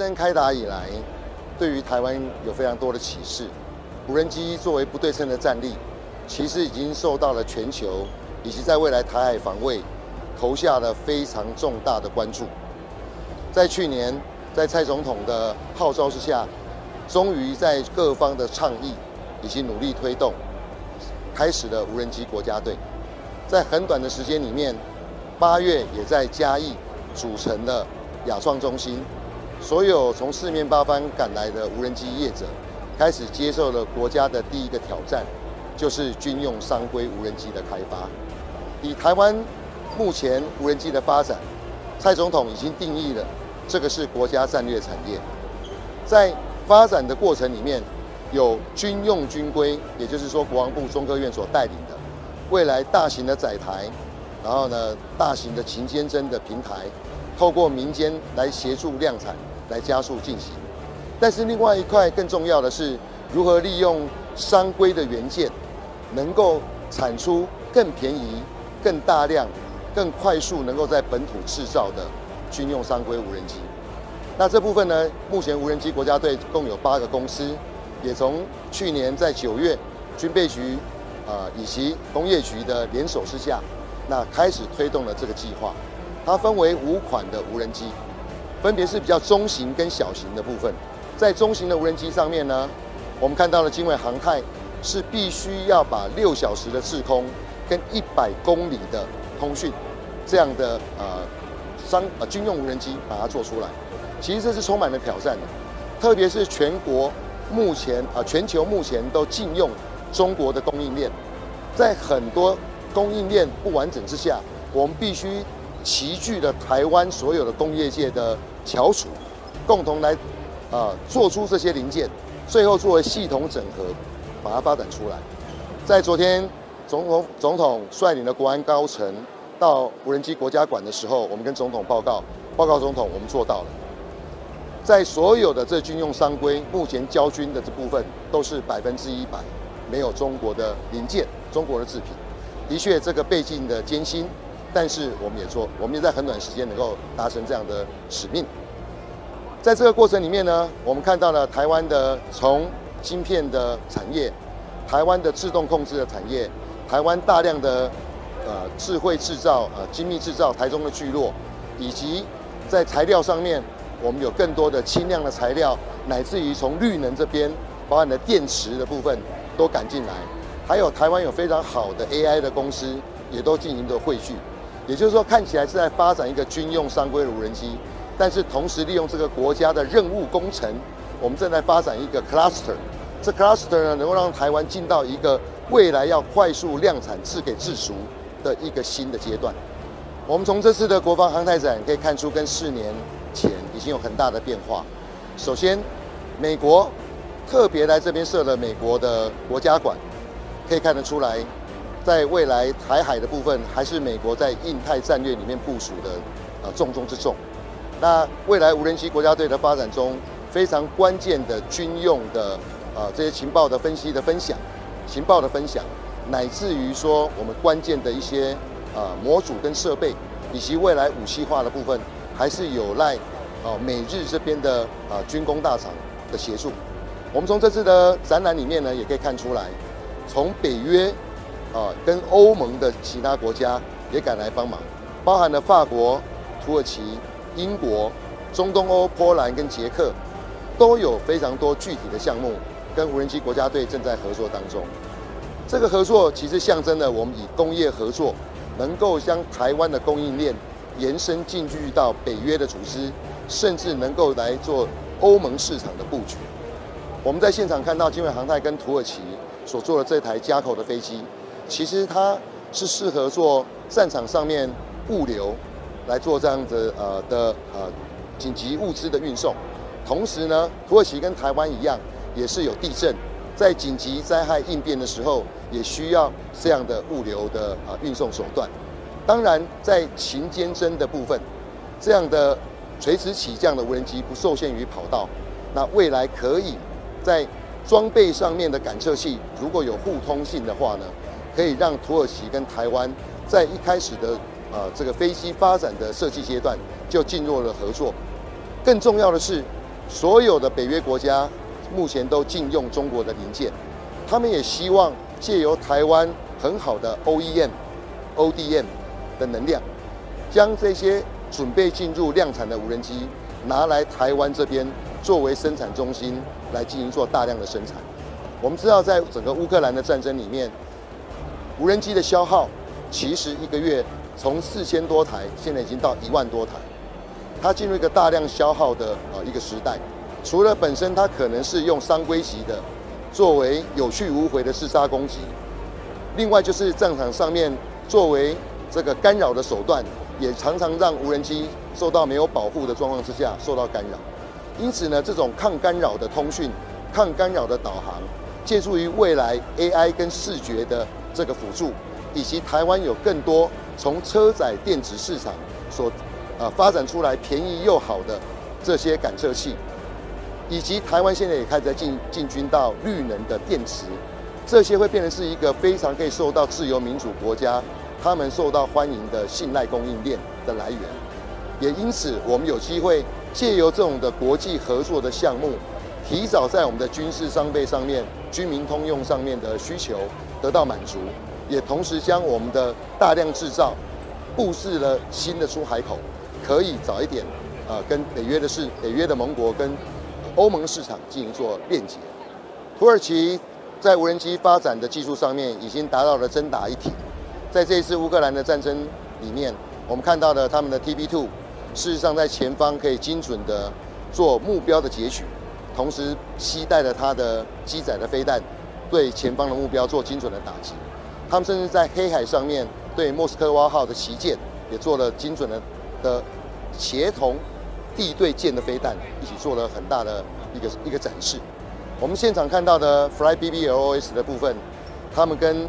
战争开打以来，对于台湾有非常多的启示。无人机作为不对称的战力，其实已经受到了全球以及在未来台海防卫投下了非常重大的关注。在去年，在蔡总统的号召之下，终于在各方的倡议以及努力推动，开始了无人机国家队。在很短的时间里面，八月也在嘉义组成了亚创中心，所有从四面八方赶来的无人机业者，开始接受了国家的第一个挑战，就是军用商规无人机的开发。以台湾目前无人机的发展，蔡总统已经定义了这个是国家战略产业。在发展的过程里面，有军用军规，也就是说国防部中科院所带领的。未来大型的载台，然后呢，大型的勤监侦的平台，透过民间来协助量产，来加速进行。但是另外一块更重要的是，如何利用商规的元件，能够产出更便宜、更大量、更快速，能够在本土制造的军用商规无人机。那这部分呢，目前无人机国家队共有八个公司，也从去年在九月，军备局。呃，以及工业局的联手之下，那开始推动了这个计划。它分为五款的无人机，分别是比较中型跟小型的部分。在中型的无人机上面呢，我们看到了经纬航太是必须要把六小时的制空跟一百公里的通讯这样的呃商呃军用无人机把它做出来。其实这是充满了挑战的，特别是全国目前啊全球目前都禁用。中国的供应链，在很多供应链不完整之下，我们必须齐聚了台湾所有的工业界的翘楚，共同来啊做出这些零件，最后作为系统整合，把它发展出来。在昨天，总统总统率领的国安高层到无人机国家馆的时候，我们跟总统报告，报告总统，我们做到了，在所有的这军用商规，目前交军的这部分都是百分之一百。没有中国的零件，中国的制品，的确这个背景的艰辛，但是我们也做，我们也在很短时间能够达成这样的使命。在这个过程里面呢，我们看到了台湾的从晶片的产业，台湾的自动控制的产业，台湾大量的呃智慧制造、呃精密制造，台中的聚落，以及在材料上面，我们有更多的轻量的材料，乃至于从绿能这边，包含的电池的部分。都赶进来，还有台湾有非常好的 AI 的公司，也都进行着汇聚。也就是说，看起来是在发展一个军用商规无人机，但是同时利用这个国家的任务工程，我们正在发展一个 cluster。这 cluster 呢，能够让台湾进到一个未来要快速量产、自给自足的一个新的阶段。我们从这次的国防航太展可以看出，跟四年前已经有很大的变化。首先，美国。特别来这边设了美国的国家馆，可以看得出来，在未来台海的部分，还是美国在印太战略里面部署的呃重中之重。那未来无人机国家队的发展中，非常关键的军用的呃这些情报的分析的分享，情报的分享，乃至于说我们关键的一些呃模组跟设备，以及未来武器化的部分，还是有赖呃美日这边的啊军工大厂的协助。我们从这次的展览里面呢，也可以看出来，从北约啊跟欧盟的其他国家也赶来帮忙，包含了法国、土耳其、英国、中东欧、波兰跟捷克，都有非常多具体的项目跟无人机国家队正在合作当中。这个合作其实象征了我们以工业合作，能够将台湾的供应链延伸进去到北约的组织，甚至能够来做欧盟市场的布局。我们在现场看到金纬航太跟土耳其所做的这台加口的飞机，其实它是适合做战场上面物流来做这样子呃的呃紧急物资的运送。同时呢，土耳其跟台湾一样，也是有地震，在紧急灾害应变的时候，也需要这样的物流的啊运送手段。当然，在勤监侦的部分，这样的垂直起降的无人机不受限于跑道，那未来可以。在装备上面的感测器如果有互通性的话呢，可以让土耳其跟台湾在一开始的呃这个飞机发展的设计阶段就进入了合作。更重要的是，所有的北约国家目前都禁用中国的零件，他们也希望借由台湾很好的 OEM、ODM 的能量，将这些准备进入量产的无人机拿来台湾这边作为生产中心来进行做大量的生产。我们知道，在整个乌克兰的战争里面，无人机的消耗其实一个月从四千多台，现在已经到一万多台。它进入一个大量消耗的呃一个时代，除了本身它可能是用商规级的作为有去无回的自杀攻击，另外就是战场上面作为这个干扰的手段，也常常让无人机受到没有保护的状况之下受到干扰。因此呢，这种抗干扰的通讯、抗干扰的导航，借助于未来 AI 跟视觉的这个辅助，以及台湾有更多从车载电子市场所。啊，发展出来便宜又好的这些感测器，以及台湾现在也开始在进进军到绿能的电池，这些会变成是一个非常可以受到自由民主国家他们受到欢迎的信赖供应链的来源。也因此，我们有机会借由这种的国际合作的项目，提早在我们的军事装备上面、居民通用上面的需求得到满足，也同时将我们的大量制造布置了新的出海口。可以早一点，啊，跟北约的市、北约的盟国跟欧盟市场进行做链接。土耳其在无人机发展的技术上面已经达到了真打一体。在这一次乌克兰的战争里面，我们看到的他们的 TB2，事实上在前方可以精准的做目标的截取，同时携带了它的机载的飞弹，对前方的目标做精准的打击。他们甚至在黑海上面对莫斯科瓦号的旗舰也做了精准的。的协同地对舰的飞弹一起做了很大的一个一个展示。我们现场看到的 Fly BBLOS 的部分，他们跟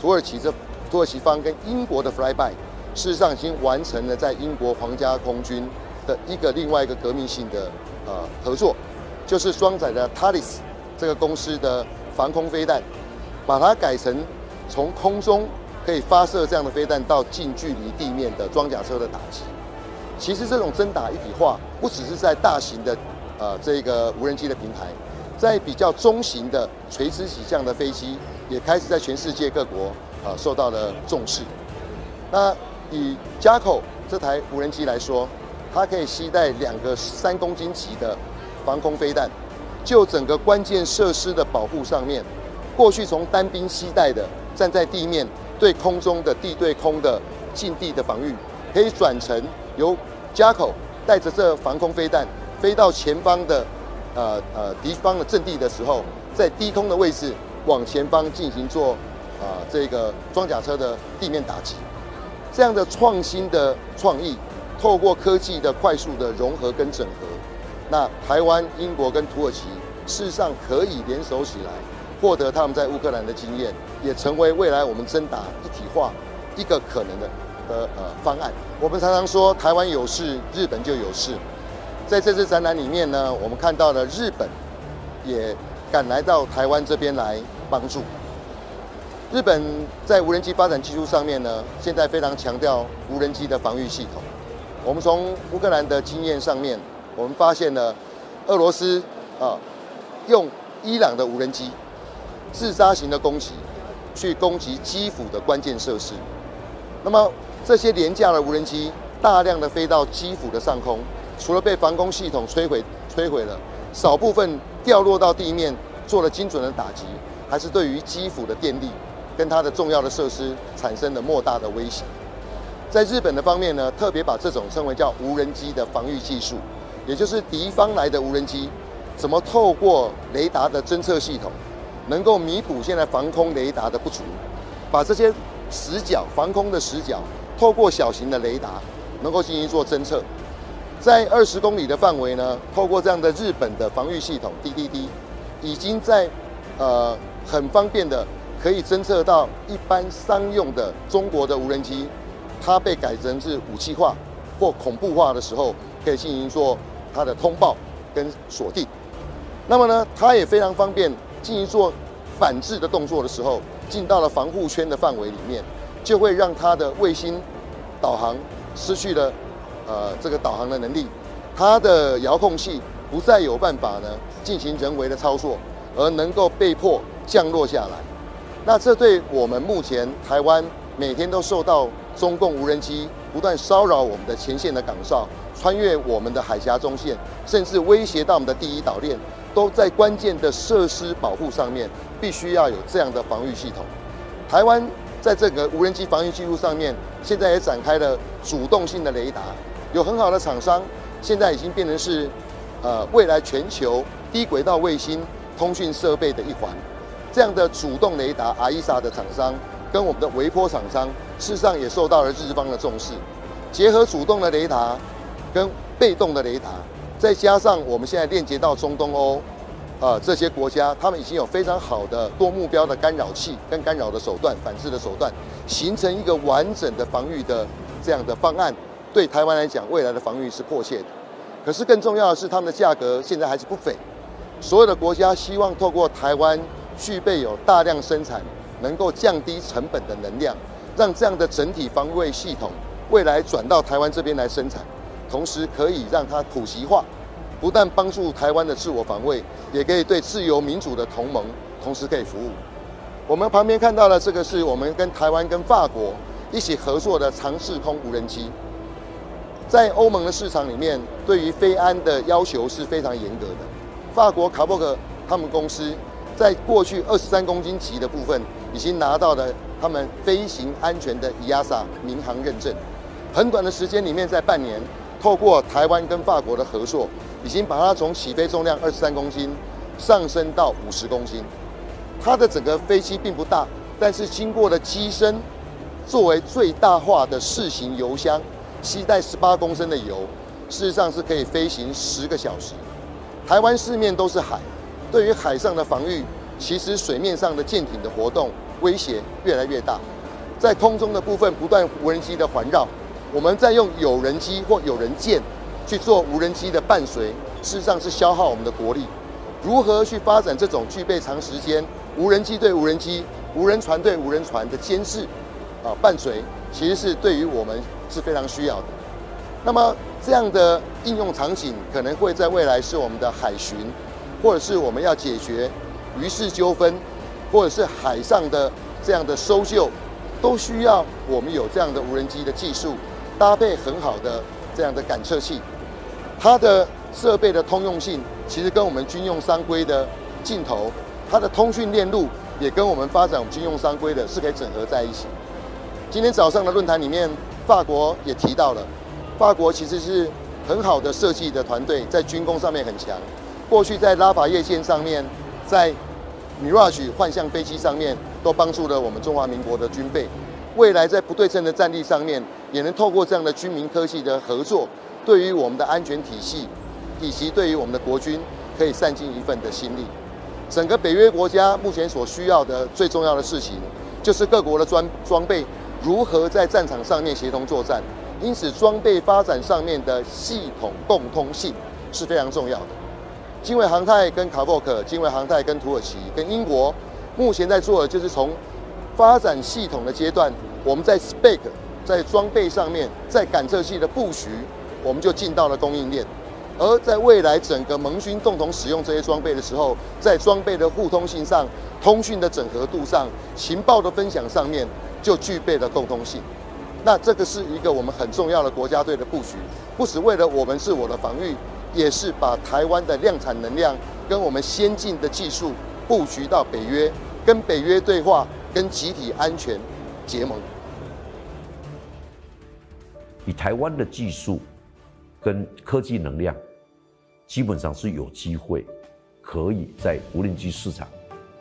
土耳其这土耳其方跟英国的 Flyby，事实上已经完成了在英国皇家空军的一个另外一个革命性的呃合作，就是装载的 Talis 这个公司的防空飞弹，把它改成从空中可以发射这样的飞弹到近距离地面的装甲车的打击。其实这种真打一体化，不只是在大型的，呃，这个无人机的平台，在比较中型的垂直起降的飞机，也开始在全世界各国，呃，受到了重视。那以加口这台无人机来说，它可以携带两个三公斤级的防空飞弹，就整个关键设施的保护上面，过去从单兵携带的站在地面对空中的地对空的近地的防御，可以转成。由加口带着这防空飞弹飞到前方的呃呃敌方的阵地的时候，在低空的位置往前方进行做啊这个装甲车的地面打击，这样的创新的创意，透过科技的快速的融合跟整合，那台湾、英国跟土耳其事实上可以联手起来，获得他们在乌克兰的经验，也成为未来我们真打一体化一个可能的。的呃方案，我们常常说台湾有事，日本就有事。在这次展览里面呢，我们看到了日本也赶来到台湾这边来帮助。日本在无人机发展技术上面呢，现在非常强调无人机的防御系统。我们从乌克兰的经验上面，我们发现了俄罗斯啊用伊朗的无人机自杀型的攻击去攻击基辅的关键设施，那么。这些廉价的无人机大量的飞到基辅的上空，除了被防空系统摧毁摧毁了，少部分掉落到地面做了精准的打击，还是对于基辅的电力跟它的重要的设施产生了莫大的威胁。在日本的方面呢，特别把这种称为叫无人机的防御技术，也就是敌方来的无人机，怎么透过雷达的侦测系统，能够弥补现在防空雷达的不足，把这些死角防空的死角。透过小型的雷达，能够进行做侦测，在二十公里的范围呢，透过这样的日本的防御系统 DDD，已经在呃很方便的可以侦测到一般商用的中国的无人机，它被改成是武器化或恐怖化的时候，可以进行做它的通报跟锁定。那么呢，它也非常方便进行做反制的动作的时候，进到了防护圈的范围里面。就会让它的卫星导航失去了呃这个导航的能力，它的遥控器不再有办法呢进行人为的操作，而能够被迫降落下来。那这对我们目前台湾每天都受到中共无人机不断骚扰我们的前线的岗哨，穿越我们的海峡中线，甚至威胁到我们的第一岛链，都在关键的设施保护上面，必须要有这样的防御系统。台湾在这个无人机防御技术上面，现在也展开了主动性的雷达，有很好的厂商。现在已经变成是，呃，未来全球低轨道卫星通讯设备的一环。这样的主动雷达阿伊萨的厂商跟我们的微波厂商，事实上也受到了日方的重视。结合主动的雷达跟被动的雷达，再加上我们现在链接到中东欧，呃，这些国家，他们已经有非常好的多目标的干扰器跟干扰的手段、反制的手段，形成一个完整的防御的这样的方案。对台湾来讲，未来的防御是迫切的。可是更重要的是，他们的价格现在还是不菲。所有的国家希望透过台湾具备有大量生产、能够降低成本的能量，让这样的整体防卫系统未来转到台湾这边来生产，同时可以让它普及化，不但帮助台湾的自我防卫，也可以对自由民主的同盟同时可以服务。我们旁边看到的这个是我们跟台湾跟法国一起合作的长视空无人机。在欧盟的市场里面，对于飞安的要求是非常严格的。法国卡伯克他们公司在过去二十三公斤级的部分，已经拿到了他们飞行安全的 EASA 民航认证。很短的时间里面，在半年，透过台湾跟法国的合作，已经把它从起飞重量二十三公斤上升到五十公斤。它的整个飞机并不大，但是经过了机身作为最大化的试行油箱。携带十八公升的油，事实上是可以飞行十个小时。台湾四面都是海，对于海上的防御，其实水面上的舰艇的活动威胁越来越大。在空中的部分，不断无人机的环绕，我们在用有人机或有人舰去做无人机的伴随，事实上是消耗我们的国力。如何去发展这种具备长时间无人机对无人机、无人船对无人船的监视啊伴随，其实是对于我们。是非常需要的。那么这样的应用场景可能会在未来是我们的海巡，或者是我们要解决渔事纠纷，或者是海上的这样的搜救，都需要我们有这样的无人机的技术，搭配很好的这样的感测器。它的设备的通用性其实跟我们军用商规的镜头，它的通讯链路也跟我们发展军用商规的是可以整合在一起。今天早上的论坛里面。法国也提到了，法国其实是很好的设计的团队，在军工上面很强。过去在拉法叶舰上面，在 Mirage 幻象飞机上面，都帮助了我们中华民国的军备。未来在不对称的战力上面，也能透过这样的军民科技的合作，对于我们的安全体系，以及对于我们的国军，可以散尽一份的心力。整个北约国家目前所需要的最重要的事情，就是各国的装装备。如何在战场上面协同作战？因此，装备发展上面的系统共通性是非常重要的。经纬航太跟卡沃克、经纬航太跟土耳其、跟英国，目前在做的就是从发展系统的阶段，我们在 spec 在装备上面，在感测器的布局，我们就进到了供应链。而在未来整个盟军共同使用这些装备的时候，在装备的互通性上、通讯的整合度上、情报的分享上面。就具备了共通性，那这个是一个我们很重要的国家队的布局，不只为了我们自我的防御，也是把台湾的量产能量跟我们先进的技术布局到北约，跟北约对话，跟集体安全结盟。以台湾的技术跟科技能量，基本上是有机会可以在无人机市场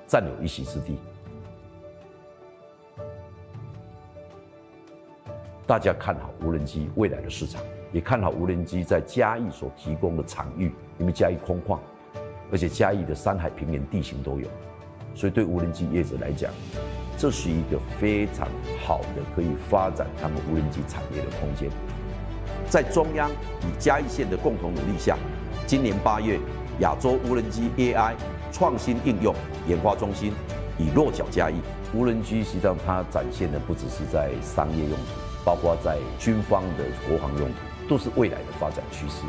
占有一席之地。大家看好无人机未来的市场，也看好无人机在嘉义所提供的场域，因为嘉义空旷，而且嘉义的山海平原地形都有，所以对无人机业者来讲，这是一个非常好的可以发展他们无人机产业的空间。在中央与嘉义县的共同努力下，今年八月，亚洲无人机 AI 创新应用研发中心已落脚嘉义。无人机实际上它展现的不只是在商业用途。包括在军方的国防用途，都是未来的发展趋势。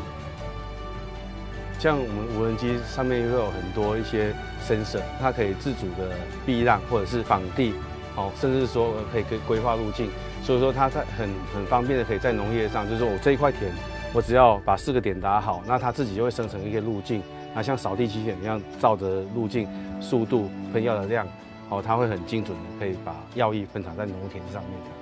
像我们无人机上面会有很多一些 sensor，它可以自主的避让或者是仿地，哦，甚至说可以规规划路径，所以说它在很很方便的可以在农业上，就是说我这一块田，我只要把四个点打好，那它自己就会生成一个路径，那像扫地机器人一样，照着路径、速度、喷药的量，哦，它会很精准的可以把药液喷洒在农田上面。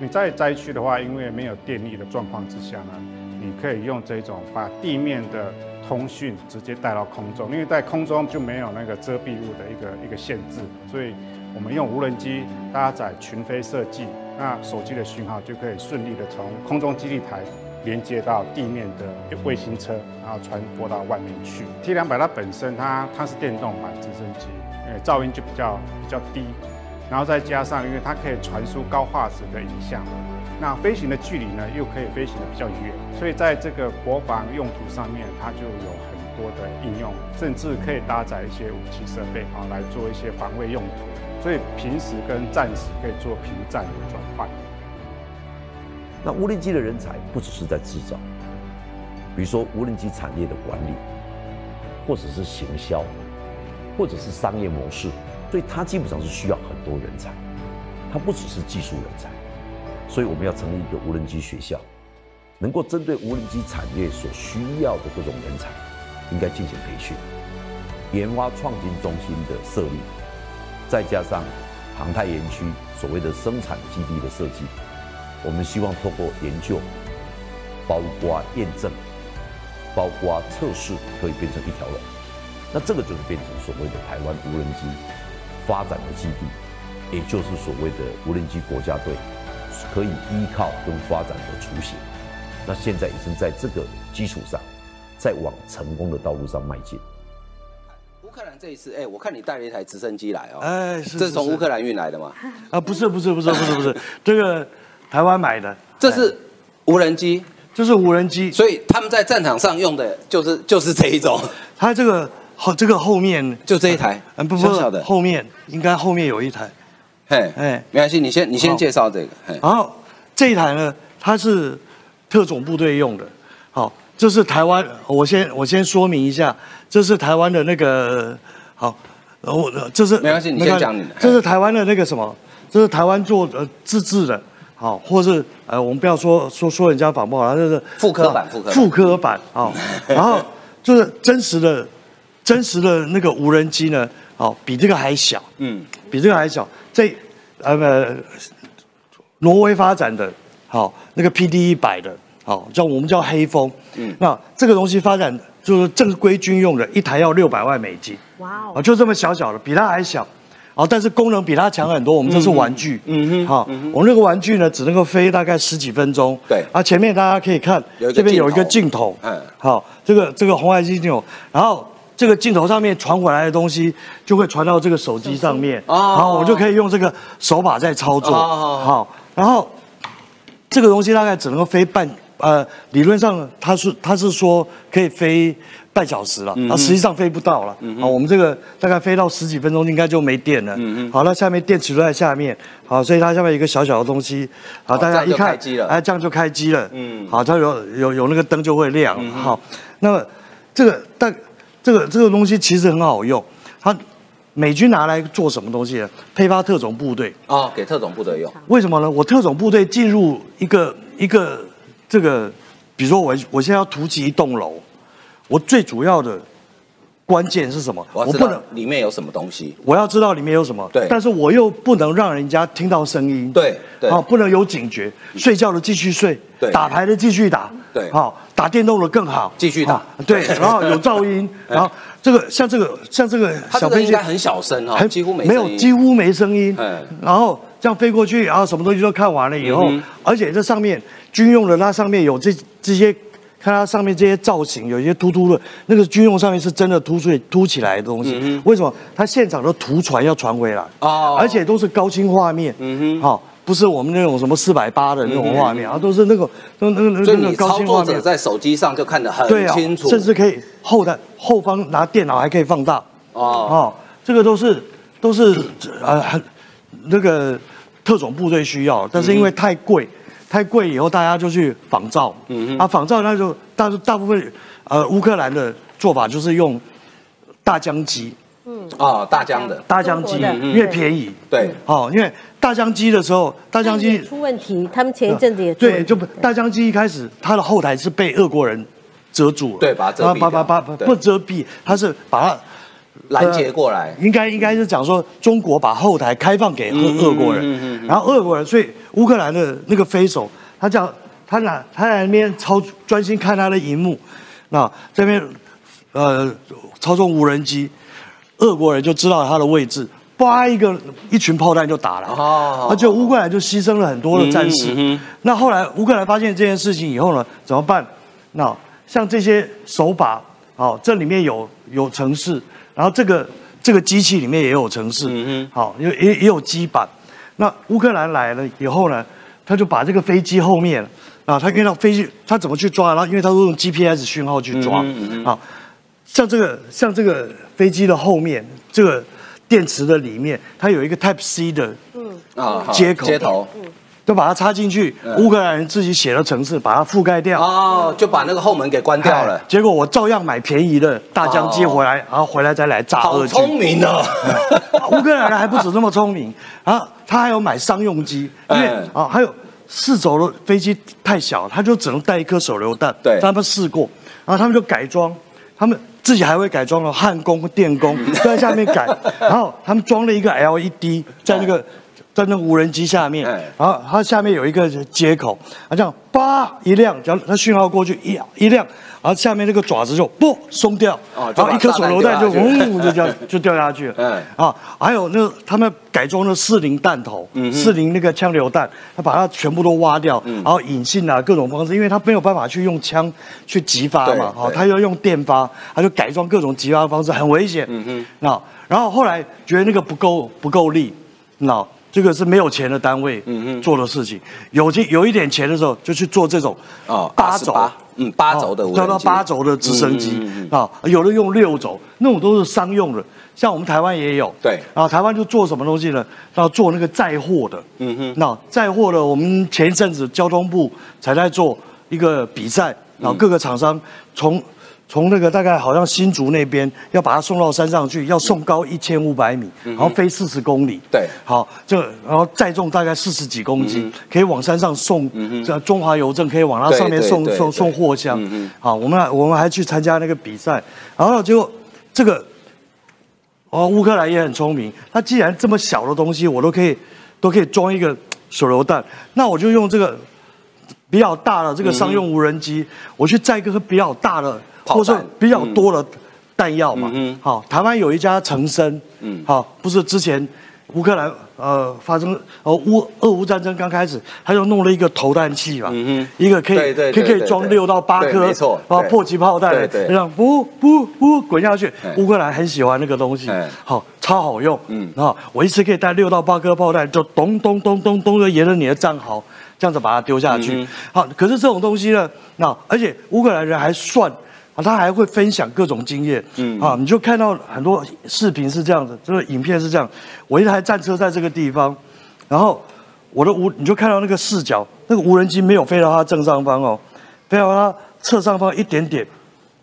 你在灾区的话，因为没有电力的状况之下呢，你可以用这种把地面的通讯直接带到空中，因为在空中就没有那个遮蔽物的一个一个限制，所以我们用无人机搭载群飞设计，那手机的讯号就可以顺利的从空中基地台连接到地面的卫星车，然后传播到外面去。T 两百它本身它它是电动版直升机，呃，噪音就比较比较低。然后再加上，因为它可以传输高画质的影像，那飞行的距离呢又可以飞行的比较远，所以在这个国防用途上面，它就有很多的应用，甚至可以搭载一些武器设备啊来做一些防卫用途，所以平时跟战时可以做平战的转换。那无人机的人才不只是在制造，比如说无人机产业的管理，或者是行销，或者是商业模式。所以它基本上是需要很多人才，它不只是技术人才，所以我们要成立一个无人机学校，能够针对无人机产业所需要的各种人才，应该进行培训，研发创新中心的设立，再加上航太园区所谓的生产基地的设计，我们希望透过研究，包括验证，包括测试，可以变成一条龙，那这个就是变成所谓的台湾无人机。发展的基地，也就是所谓的无人机国家队，可以依靠跟发展的雏形。那现在已经在这个基础上，在往成功的道路上迈进。乌克兰这一次，哎，我看你带了一台直升机来哦，哎，这是从乌克兰运来的吗？啊，不是，不是，不是，不是，不是，这个台湾买的，这是无人机，这是无人机，所以他们在战场上用的就是就是这一种，它这个。后这个后面就这一台，嗯，不不，后面应该后面有一台，嘿，哎，没关系，你先你先介绍这个，然后这一台呢，它是特种部队用的，好，这是台湾，我先我先说明一下，这是台湾的那个，好，我这是没关系，你先讲你的，这是台湾的那个什么，这是台湾做呃自制的，好，或是呃我们不要说说说人家仿冒了，这是复刻版，复刻复刻版，啊，然后就是真实的。真实的那个无人机呢？哦，比这个还小，嗯，比这个还小。这呃，挪威发展的，好，那个 PD 一百的，好，叫我们叫黑风。嗯，那这个东西发展就是正规军用的，一台要六百万美金。哇哦，就这么小小的，比它还小。哦，但是功能比它强很多。我们这是玩具，嗯哼，好，我们那个玩具呢，只能够飞大概十几分钟。对，啊，前面大家可以看，这边有一个镜头，嗯，好，这个这个红外镜头，然后。这个镜头上面传回来的东西就会传到这个手机上面，然后，我就可以用这个手把在操作，好，然后这个东西大概只能够飞半，呃，理论上它是它是说可以飞半小时了，啊，实际上飞不到了，好，我们这个大概飞到十几分钟应该就没电了，好，那下面电池都在下面，好，所以它下面一个小小的东西，好，大家一看，哎，这样就开机了，嗯，好，它有有有那个灯就会亮，好，那么这个大。这个这个东西其实很好用，它美军拿来做什么东西呢？配发特种部队啊，给特种部队用。为什么呢？我特种部队进入一个一个这个，比如说我我现在要突击一栋楼，我最主要的。关键是什么？我不能里面有什么东西。我要知道里面有什么。对。但是我又不能让人家听到声音。对对。好，不能有警觉。睡觉的继续睡。对。打牌的继续打。对。好，打电动的更好。继续打。对。然后有噪音。然后这个像这个像这个小飞机很小声哈，几乎没没有几乎没声音。嗯。然后这样飞过去，然后什么东西都看完了以后，而且这上面军用的那上面有这这些。看它上面这些造型，有一些突突的，那个军用上面是真的凸出凸起来的东西。为什么？它现场的图传要传回来，哦，而且都是高清画面，嗯哼，好，不是我们那种什么四百八的那种画面，啊，都是那个那那那那个高清画面，在手机上就看得很清楚，甚至可以后台后方拿电脑还可以放大，哦，哦，这个都是都是呃很那个特种部队需要，但是因为太贵。太贵以后，大家就去仿造。嗯啊，仿造那就大大部分呃乌克兰的做法就是用大疆机。嗯啊，大疆的大疆机越便宜。对。哦，因为大疆机的时候，大疆机出问题，他们前一阵子也对，就大疆机一开始它的后台是被俄国人遮住了。对，把遮蔽。把把把不遮蔽，它是把它。拦截过来，应该应该是讲说中国把后台开放给俄俄国人，然后俄国人，所以乌克兰的那个飞手，他叫他拿他在那边操专心看他的荧幕，那这边呃操纵无人机，俄国人就知道他的位置，叭一个一群炮弹就打了，而且乌克兰就牺牲了很多的战士。那后来乌克兰发现这件事情以后呢，怎么办？那像这些手把，好，这里面有有城市。然后这个这个机器里面也有城市，嗯好，也也也有基板。那乌克兰来了以后呢，他就把这个飞机后面啊，他遇到飞机，他怎么去抓？然后因为他都用 GPS 讯号去抓，嗯啊，像这个像这个飞机的后面，这个电池的里面，它有一个 Type C 的嗯啊接口接头。就把它插进去，乌克兰人自己写的城市，把它覆盖掉。哦，就把那个后门给关掉了。结果我照样买便宜的大疆接回来，然后回来再来炸俄军。好聪明哦！乌克兰人还不止这么聪明，然后他还有买商用机，因为啊，还有四轴的飞机太小，他就只能带一颗手榴弹。对，他们试过，然后他们就改装，他们自己还会改装了焊工、电工都 在下面改，然后他们装了一个 LED 在那个。在那无人机下面，然后它下面有一个接口，它这样叭一亮，只要它讯号过去一一亮，然后下面那个爪子就不松掉，然后一颗手榴弹就嗡就掉 就掉下去了。啊，还有那他们改装的四零弹头，四零那个枪榴弹，他把它全部都挖掉，然后引信啊各种方式，因为他没有办法去用枪去激发嘛，啊，他要用电发，他就改装各种激发方式，很危险。嗯哼，那然后后来觉得那个不够不够力，那。这个是没有钱的单位做的事情，有钱有一点钱的时候，就去做这种啊八轴，嗯八轴的，叫到八轴的直升机？啊，有的用六轴，那种都是商用的，像我们台湾也有，对，然后台湾就做什么东西呢？要做那个载货的，嗯哼，那载货的，我们前一阵子交通部才在做一个比赛，然后各个厂商从。从那个大概好像新竹那边要把它送到山上去，要送高一千五百米，然后飞四十公里。对，好，这然后载重大概四十几公斤，可以往山上送。这中华邮政可以往它上面送送送货箱。好，我们我们还去参加那个比赛，然后结果这个哦，乌克兰也很聪明，它既然这么小的东西我都可以都可以装一个手榴弹，那我就用这个比较大的这个商用无人机，我去载一个比较大的。或者比较多的弹药嘛，嗯好，台湾有一家成生，好，不是之前乌克兰呃发生呃乌俄乌战争刚开始，他就弄了一个投弹器嘛，嗯一个可以可以可以装六到八颗啊迫击炮弹，这样不不不滚下去，乌克兰很喜欢那个东西，好超好用，嗯，啊，我一次可以带六到八颗炮弹，就咚咚咚咚咚的沿着你的战壕这样子把它丢下去，好，可是这种东西呢，那而且乌克兰人还算。他还会分享各种经验，嗯，啊，你就看到很多视频是这样子，这个影片是这样，我一台战车在这个地方，然后我的无，你就看到那个视角，那个无人机没有飞到它正上方哦，飞到它侧上方一点点，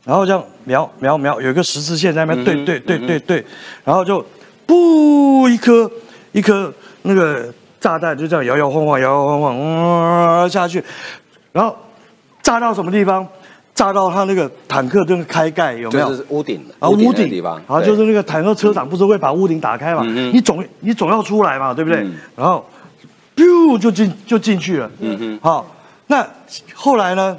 然后这样瞄瞄瞄，有一个十字线在那边对对对对对，然后就不一颗一颗那个炸弹就这样摇摇晃晃摇摇晃晃嗯下去，然后炸到什么地方？炸到他那个坦克那个开盖有没有？就是屋顶啊，屋顶地方啊，就是那个坦克车长不是会把屋顶打开嘛？你总你总要出来嘛，对不对？然后，biu 就进就进去了。嗯哼，好，那后来呢？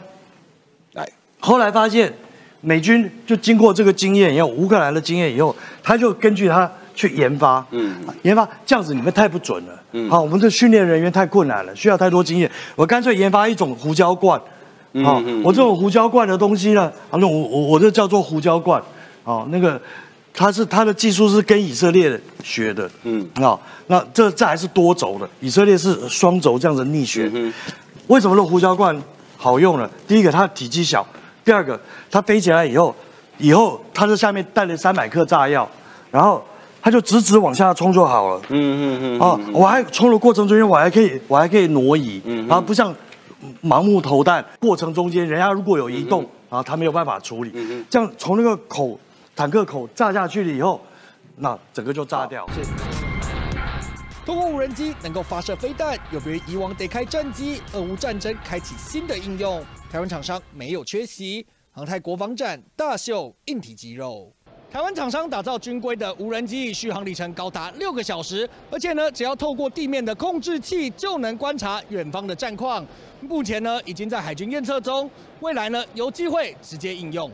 来，后来发现美军就经过这个经验以后，乌克兰的经验以后，他就根据他去研发，嗯，研发这样子你们太不准了。嗯，好，我们的训练人员太困难了，需要太多经验，我干脆研发一种胡椒罐。好，我这种胡椒罐的东西呢，啊，那我我我这叫做胡椒罐，哦，那个，它是它的技术是跟以色列学的，嗯，啊，那这这还是多轴的，以色列是双轴这样子逆旋，为什么这胡椒罐好用呢？第一个它体积小，第二个它飞起来以后，以后它在下面带了三百克炸药，然后它就直直往下冲就好了，嗯嗯嗯，啊，我还冲的过程中间我还可以我还可以挪移，嗯，然后不像。盲目投弹，过程中间人家如果有移动，然后他没有办法处理，嗯这样从那个口坦克口炸下去了以后，那整个就炸掉。通过无人机能够发射飞弹，有别于以往得开战机，俄乌战争开启新的应用。台湾厂商没有缺席，航太国防展大秀硬体肌肉。台湾厂商打造军规的无人机，续航里程高达六个小时，而且呢，只要透过地面的控制器就能观察远方的战况。目前呢，已经在海军验测中，未来呢，有机会直接应用。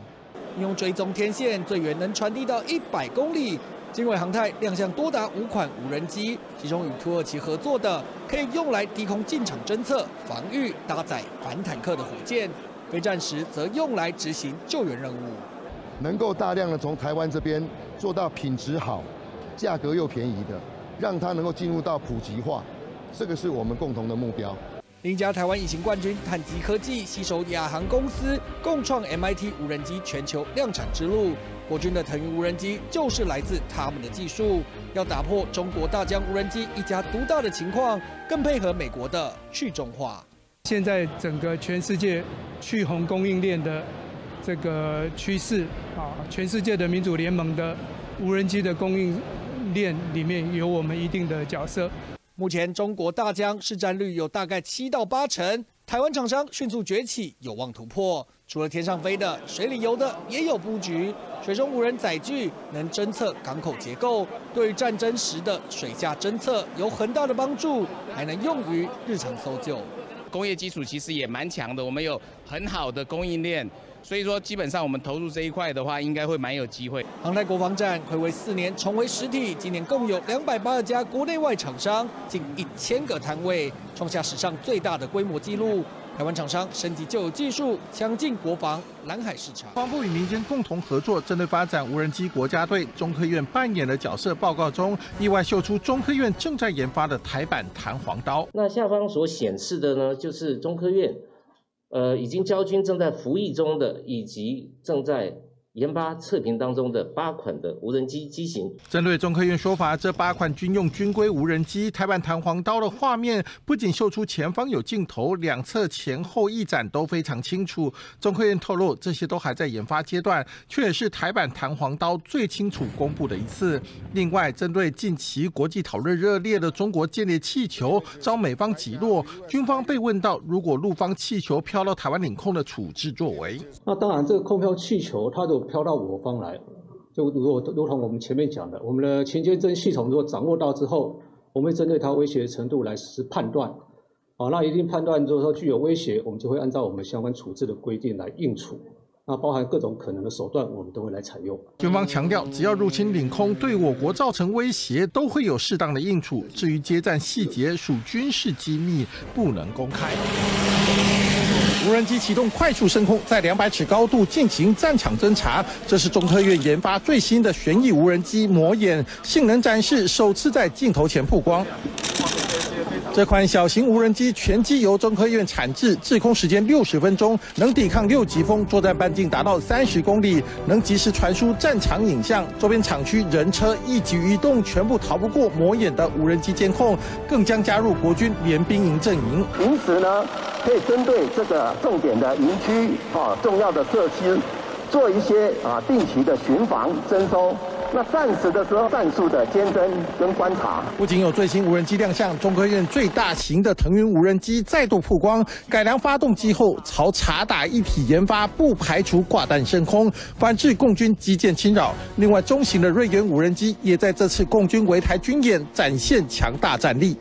用追踪天线，最远能传递到一百公里。经纬航太亮相多达五款无人机，其中与土耳其合作的可以用来低空进场侦测、防御、搭载反坦克的火箭；非战时则用来执行救援任务。能够大量的从台湾这边做到品质好、价格又便宜的，让它能够进入到普及化，这个是我们共同的目标。另一家台湾隐形冠军碳基科技携手亚航公司，共创 MIT 无人机全球量产之路。国军的腾云无人机就是来自他们的技术，要打破中国大疆无人机一家独大的情况，更配合美国的去中化。现在整个全世界去红供应链的这个趋势啊，全世界的民主联盟的无人机的供应链里面有我们一定的角色。目前中国大疆市占率有大概七到八成，台湾厂商迅速崛起，有望突破。除了天上飞的，水里游的也有布局。水中无人载具能侦测港口结构，对于战争时的水下侦测有很大的帮助，还能用于日常搜救。工业基础其实也蛮强的，我们有很好的供应链。所以说，基本上我们投入这一块的话，应该会蛮有机会。航太国防展暌违四年重回实体，今年共有两百八十家国内外厂商，近一千个摊位，创下史上最大的规模纪录。台湾厂商升级旧有技术，抢进国防蓝海市场。国防部与民间共同合作，针对发展无人机国家队，中科院扮演的角色报告中，意外秀出中科院正在研发的台版弹簧刀。那下方所显示的呢，就是中科院。呃，已经交军正在服役中的，以及正在。研发测评当中的八款的无人机机型，针对中科院说法，这八款军用军规无人机台版弹簧刀的画面，不仅秀出前方有镜头，两侧前后翼展都非常清楚。中科院透露，这些都还在研发阶段，却也是台版弹簧刀最清楚公布的一次。另外，针对近期国际讨论热烈的中国间谍气球遭美方击落，军方被问到，如果陆方气球飘到台湾领空的处置作为，那当然，这个空飘气球它的。飘到我方来，就如果如同我们前面讲的，我们的前接侦系统如果掌握到之后，我们会针对它威胁的程度来实施判断。好，那一定判断就是说具有威胁，我们就会按照我们相关处置的规定来应处。那包含各种可能的手段，我们都会来采用。军方强调，只要入侵领空对我国造成威胁，都会有适当的应处。至于接战细节，属军事机密，不能公开。无人机启动快速升空，在两百尺高度进行战场侦察。这是中科院研发最新的旋翼无人机“魔眼”性能展示，首次在镜头前曝光。这款小型无人机全机由中科院产制，滞空时间六十分钟，能抵抗六级风，作战半径达到三十公里，能及时传输战场影像。周边厂区人车一举一动全部逃不过魔眼的无人机监控，更将加入国军联兵营阵营。平时呢，可以针对这个重点的营区啊，重要的设施，做一些啊定期的巡防征收。那战时的时候，战术的监侦跟观察，不仅有最新无人机亮相，中科院最大型的腾云无人机再度曝光，改良发动机后朝察打一体研发，不排除挂弹升空，反制共军基建侵扰。另外，中型的瑞元无人机也在这次共军围台军演展现强大战力。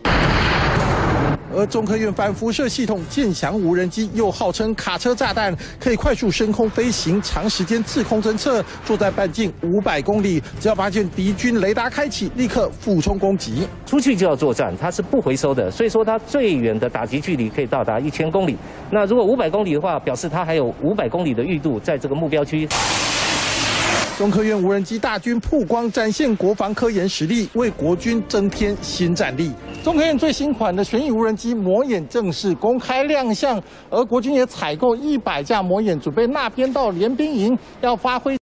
而中科院反辐射系统剑翔无人机又号称卡车炸弹，可以快速升空飞行，长时间滞空侦测，作战半径五百公里，只要发现敌军雷达开启，立刻俯冲攻击。出去就要作战，它是不回收的，所以说它最远的打击距离可以到达一千公里。那如果五百公里的话，表示它还有五百公里的预度在这个目标区。中科院无人机大军曝光，展现国防科研实力，为国军增添新战力。中科院最新款的旋翼无人机“魔眼”正式公开亮相，而国军也采购一百架“魔眼”，准备纳编到联兵营，要发挥。